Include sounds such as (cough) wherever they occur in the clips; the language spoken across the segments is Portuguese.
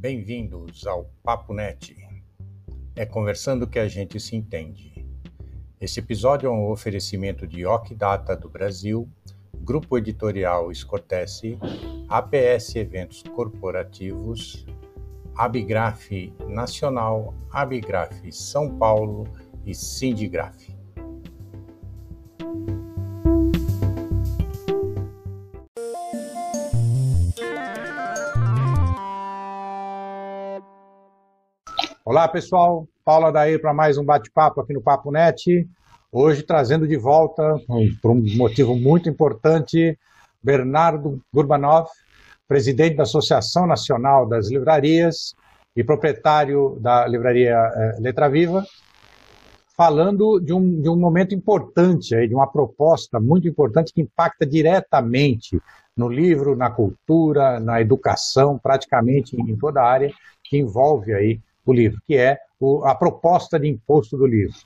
Bem-vindos ao Papo Net. É conversando que a gente se entende. Esse episódio é um oferecimento de Ocdata do Brasil, Grupo Editorial Escotesse, APS Eventos Corporativos, Abigraf Nacional, Abigraf São Paulo e Sindigraf. Olá, pessoal. Paula daí para mais um bate-papo aqui no Papo Net. Hoje trazendo de volta, por um motivo muito importante, Bernardo Gurbanov, presidente da Associação Nacional das Livrarias e proprietário da livraria eh, Letra Viva, falando de um, de um momento importante, aí, de uma proposta muito importante que impacta diretamente no livro, na cultura, na educação, praticamente em toda a área que envolve aí o livro, que é o, a proposta de imposto do livro.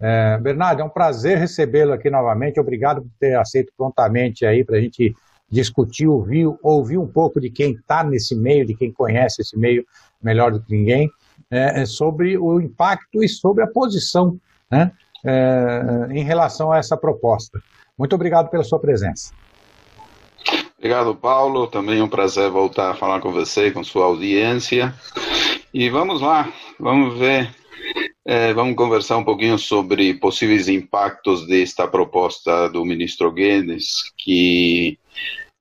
É, Bernardo, é um prazer recebê-lo aqui novamente. Obrigado por ter aceito prontamente aí para a gente discutir, ouvir, ouvir um pouco de quem está nesse meio, de quem conhece esse meio melhor do que ninguém, é, é sobre o impacto e sobre a posição né, é, em relação a essa proposta. Muito obrigado pela sua presença. Obrigado, Paulo. Também é um prazer voltar a falar com você, com sua audiência. E vamos lá, vamos ver, é, vamos conversar um pouquinho sobre possíveis impactos desta proposta do ministro Guedes, que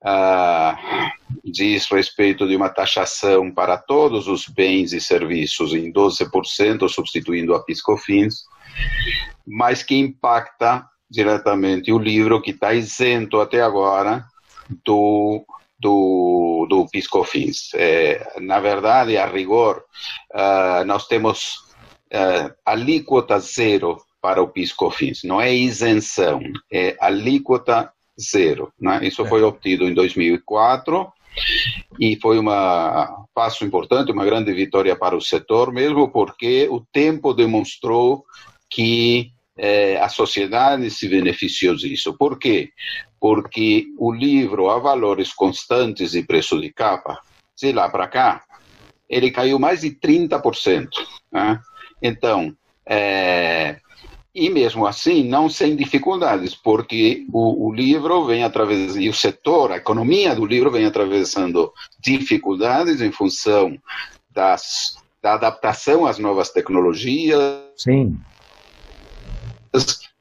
ah, diz respeito de uma taxação para todos os bens e serviços em 12%, substituindo a PiscoFins, mas que impacta diretamente o livro que está isento até agora do do, do PiscoFins. É, na verdade, a rigor, uh, nós temos uh, alíquota zero para o PiscoFins. Não é isenção, é alíquota zero. Né? Isso é. foi obtido em 2004 e foi um passo importante, uma grande vitória para o setor, mesmo porque o tempo demonstrou que eh, a sociedade se beneficiou disso. Por quê? Porque o livro a valores constantes de preço de capa, de lá para cá, ele caiu mais de 30%. Né? Então, é, e mesmo assim, não sem dificuldades, porque o, o, livro vem através, e o setor, a economia do livro vem atravessando dificuldades em função das, da adaptação às novas tecnologias. Sim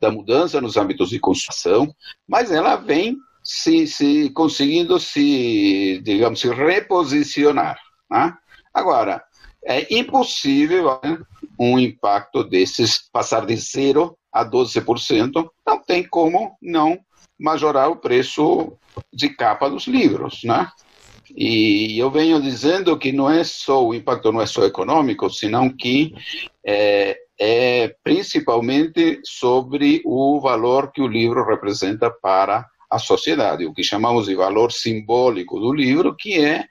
da mudança nos âmbitos de construção, mas ela vem se, se conseguindo se, digamos, se reposicionar. Né? Agora, é impossível né, um impacto desses passar de zero a 12%, não tem como não majorar o preço de capa dos livros, né? E eu venho dizendo que não é só o impacto não é só econômico, senão que é, é principalmente sobre o valor que o livro representa para a sociedade, o que chamamos de valor simbólico do livro, que é,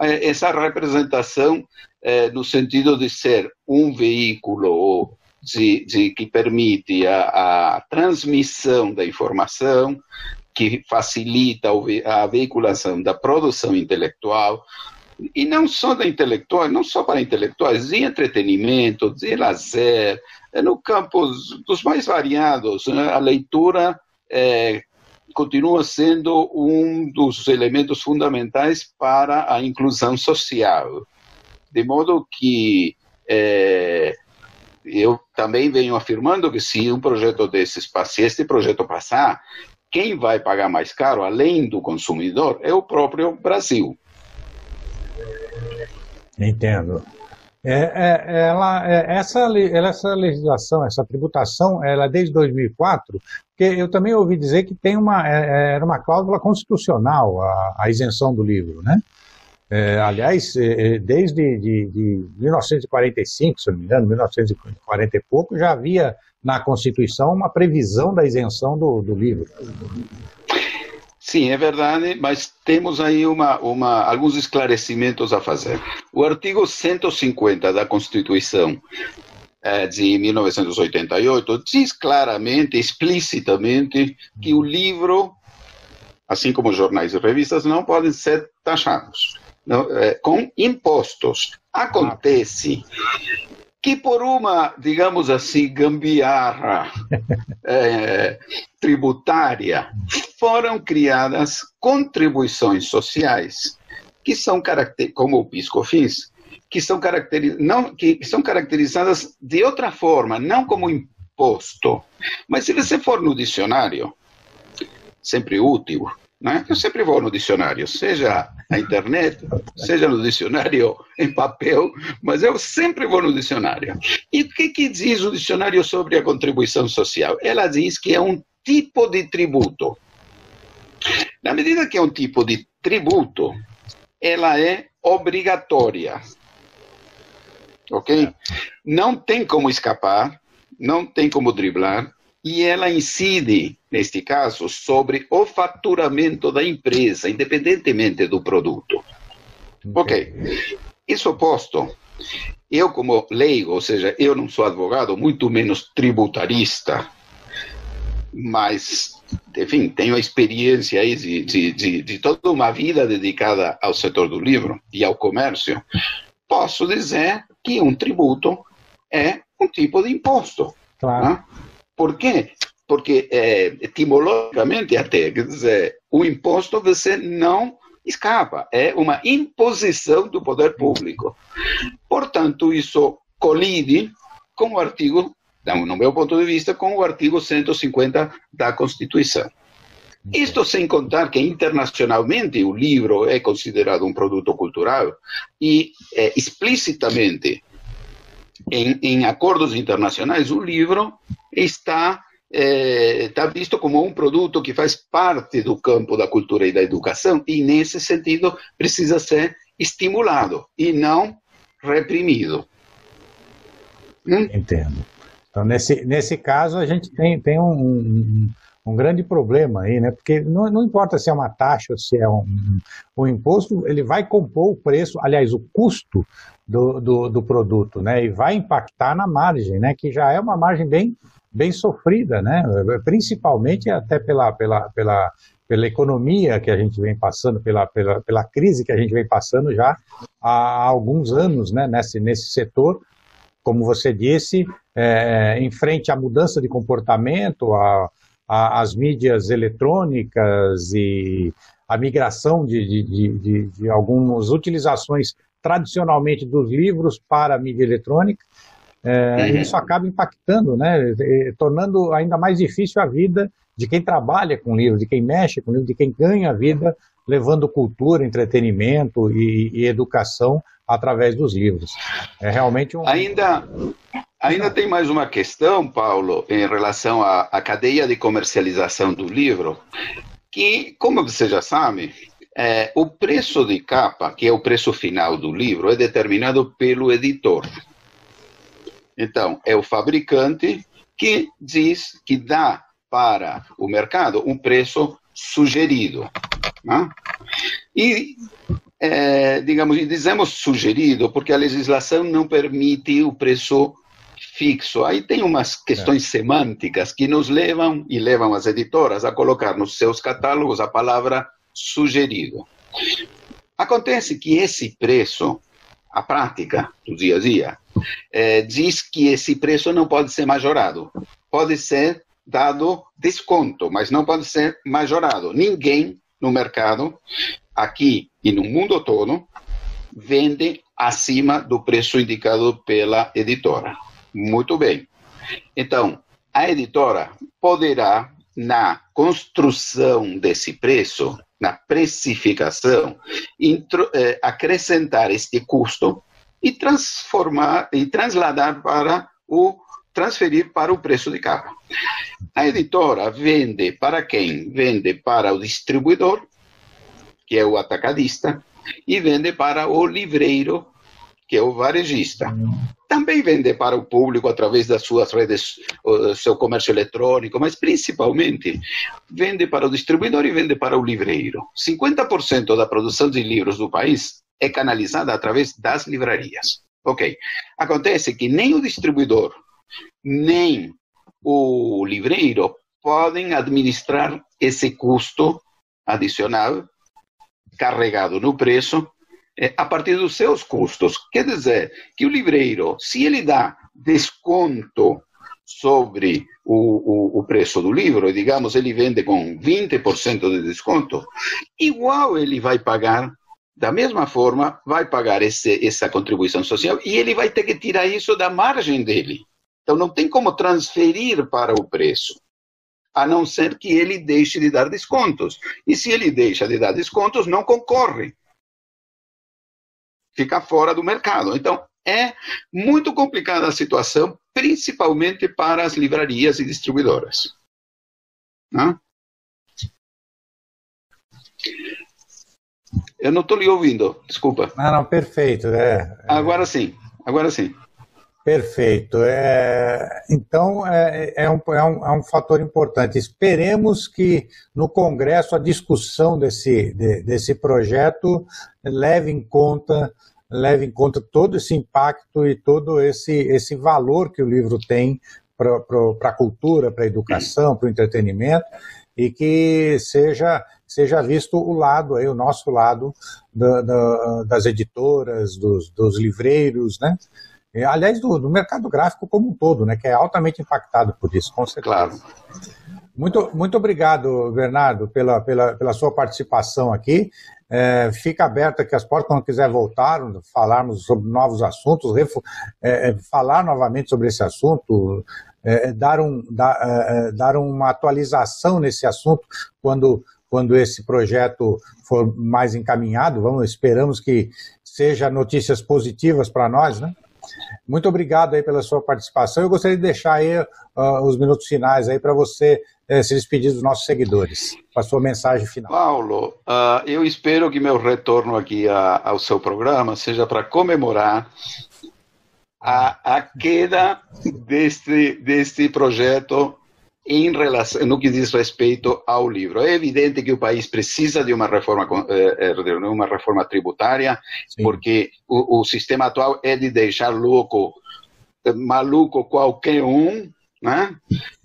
é essa representação é, no sentido de ser um veículo de, de, que permite a, a, transmissão da informação, que facilita a veiculação da produção intelectual, e não só da intelectual, não só para intelectuais, de entretenimento, de lazer, é no campo dos mais variados. Né? A leitura é, continua sendo um dos elementos fundamentais para a inclusão social. De modo que é, eu também venho afirmando que se um projeto desses, se este projeto passar, quem vai pagar mais caro, além do consumidor, é o próprio Brasil. Entendo. É, é, ela, é, essa, essa legislação, essa tributação, ela é desde 2004, porque eu também ouvi dizer que tem uma, é, é, era uma cláusula constitucional a, a isenção do livro, né? Aliás, desde de, de 1945, se não me engano, 1940 e pouco, já havia na Constituição uma previsão da isenção do, do livro. Sim, é verdade, mas temos aí uma, uma, alguns esclarecimentos a fazer. O artigo 150 da Constituição é, de 1988 diz claramente, explicitamente, que o livro, assim como jornais e revistas, não podem ser taxados. com impostos. Acontece que por uma, digamos assim, gambiarra (laughs) é, tributária, foram criadas contribuições sociais, que são como o PiscoFins, que são, caracteriz... não, que são caracterizadas de outra forma, não como imposto. Mas se você for no dicionário, sempre útil, né? Eu sempre vou no dicionário, seja na internet, seja no dicionário em papel, mas eu sempre vou no dicionário. E o que, que diz o dicionário sobre a contribuição social? Ela diz que é um tipo de tributo. Na medida que é um tipo de tributo, ela é obrigatória. Ok? Não tem como escapar, não tem como driblar, e ela incide, neste caso, sobre o faturamento da empresa, independentemente do produto. Ok. Isso posto, eu como leigo, ou seja, eu não sou advogado, muito menos tributarista, mas, enfim, tenho a experiência aí de, de, de, de toda uma vida dedicada ao setor do livro e ao comércio, posso dizer que um tributo é um tipo de imposto. Claro. Né? Por quê? Porque é, etimologicamente até, quer dizer, o imposto você não escapa, é uma imposição do poder público. Portanto, isso colide com o artigo, no meu ponto de vista, com o artigo 150 da Constituição. Isto sem contar que internacionalmente o livro é considerado um produto cultural e é, explicitamente em, em acordos internacionais, o livro está é, está visto como um produto que faz parte do campo da cultura e da educação, e nesse sentido precisa ser estimulado e não reprimido. Hum? Entendo. Então, nesse, nesse caso, a gente tem, tem um, um, um grande problema aí, né? Porque não, não importa se é uma taxa ou se é um, um imposto, ele vai compor o preço, aliás, o custo do, do, do, produto, né? E vai impactar na margem, né? Que já é uma margem bem, bem sofrida, né? Principalmente até pela, pela, pela, pela economia que a gente vem passando, pela, pela, pela crise que a gente vem passando já há alguns anos, né? Nesse, nesse setor, como você disse, é, em frente à mudança de comportamento, a, a, as mídias eletrônicas e a migração de, de, de, de, algumas utilizações tradicionalmente dos livros para a mídia eletrônica, é, uhum. isso acaba impactando, né, tornando ainda mais difícil a vida de quem trabalha com livro, de quem mexe com livro, de quem ganha a vida levando cultura, entretenimento e, e educação através dos livros. É realmente um. Ainda, ainda tem mais uma questão, Paulo, em relação à, à cadeia de comercialização do livro, que, como você já sabe, é, o preço de capa, que é o preço final do livro, é determinado pelo editor. Então, é o fabricante que diz que dá para o mercado um preço sugerido. Né? E, é, digamos, dizemos sugerido porque a legislação não permite o preço fixo. Aí tem umas questões é. semânticas que nos levam e levam as editoras a colocar nos seus catálogos a palavra sugerido. Acontece que esse preço, a prática do dia a dia, é, diz que esse preço não pode ser majorado. Pode ser dado desconto, mas não pode ser majorado. Ninguém no mercado, aqui e no mundo todo, vende acima do preço indicado pela editora. Muito bem. Então, a editora poderá, na construção desse preço, na precificação, intro, eh, acrescentar este custo e transformar e para o transferir para o preço de capa. A editora vende para quem? Vende para o distribuidor, que é o atacadista, e vende para o livreiro, que é o varejista. Também vende para o público através das suas redes, seu comércio eletrônico, mas principalmente vende para o distribuidor e vende para o livreiro. 50% da produção de livros do país é canalizada através das livrarias. Ok. Acontece que nem o distribuidor, nem o livreiro podem administrar esse custo adicional carregado no preço a partir dos seus custos. Quer dizer que o livreiro, se ele dá desconto sobre o, o, o, preço do livro, digamos, ele vende com 20% de desconto, igual ele vai pagar, da mesma forma, vai pagar esse, essa contribuição social e ele vai ter que tirar isso da margem dele. Então, não tem como transferir para o preço, a não ser que ele deixe de dar descontos. E se ele deixa de dar descontos, não concorre. Fica fora do mercado. Então, é muito complicada a situação, principalmente para as livrarias e distribuidoras. Não? Eu não estou lhe ouvindo, desculpa. Não, não, perfeito. É, agora sim, agora sim. Perfeito. É, então, é, é, um, é, um, é um fator importante. Esperemos que no Congresso a discussão desse, de, desse projeto leve em conta leve em conta todo esse impacto e todo esse, esse valor que o livro tem para a cultura, para a educação, para o entretenimento, e que seja, seja visto o lado, aí, o nosso lado da, da, das editoras, dos, dos livreiros, né? E, aliás, do, do, mercado gráfico como um todo, né? Que é altamente impactado por isso, com certeza. Claro. Muito, muito obrigado, Bernardo, pela, pela, pela sua participação aqui. É, fica aberta aqui as portas quando quiser voltar, falarmos sobre novos assuntos, é, é, falar novamente sobre esse assunto, é, dar, um, dar, é, é, dar uma atualização nesse assunto quando, quando esse projeto for mais encaminhado. Vamos, esperamos que seja notícias positivas para nós, né? Muito obrigado aí pela sua participação. Eu gostaria de deixar aí uh, os minutos finais aí para você uh, se despedir dos nossos seguidores, com a sua mensagem final. Paulo, uh, eu espero que meu retorno aqui a, ao seu programa seja para comemorar a, a queda deste, deste projeto em relação, no que diz respeito ao livro. É evidente que o país precisa de uma reforma, eh, eh, de uma reforma tributária, Sim. porque o, o, sistema atual é de deixar louco, maluco qualquer um, né?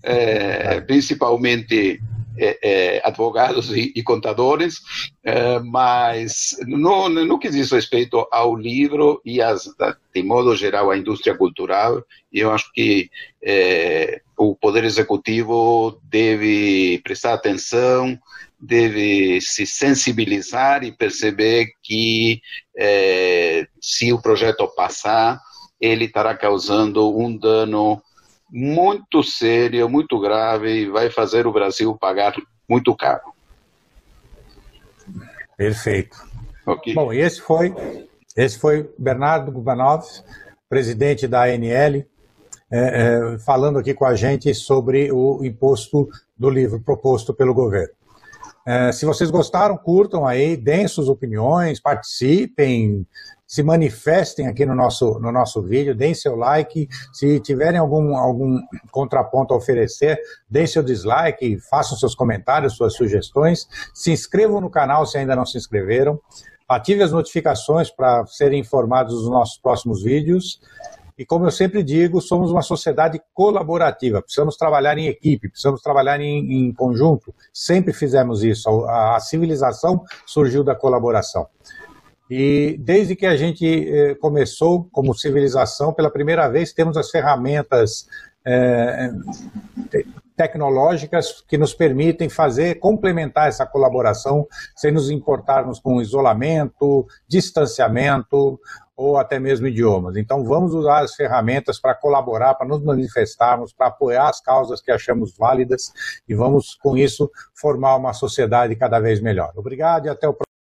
É, principalmente é, é, advogados e, e contadores, é, mas no, no que diz respeito ao livro e, as, de modo geral, à indústria cultural, eu acho que é, o Poder Executivo deve prestar atenção, deve se sensibilizar e perceber que se o projeto passar, ele estará causando um dano muito sério, muito grave e vai fazer o Brasil pagar muito caro. Perfeito. Okay. Bom, esse foi esse foi Bernardo Gubanov, presidente da ANL, é, é, falando aqui com a gente sobre o imposto do livro proposto pelo governo. É, se vocês gostaram, curtam aí, deem suas opiniões, participem, se manifestem aqui no nosso, no nosso vídeo, deem seu like. Se tiverem algum, algum contraponto a oferecer, deem seu dislike, façam seus comentários, suas sugestões. Se inscrevam no canal se ainda não se inscreveram. Ative as notificações para serem informados dos nossos próximos vídeos. E como eu sempre digo, somos uma sociedade colaborativa, precisamos trabalhar em equipe, precisamos trabalhar em, em conjunto. Sempre fizemos isso. A, a, civilização surgiu da colaboração. E desde que a gente eh, começou como civilização, pela primeira vez temos as ferramentas eh, tecnológicas que nos permitem fazer, complementar essa colaboração sem nos importarmos com isolamento, distanciamento ou até mesmo idiomas. Então vamos usar as ferramentas para colaborar, para nos manifestarmos, para apoiar as causas que achamos válidas e vamos com isso formar uma sociedade cada vez melhor. Obrigado e até o próximo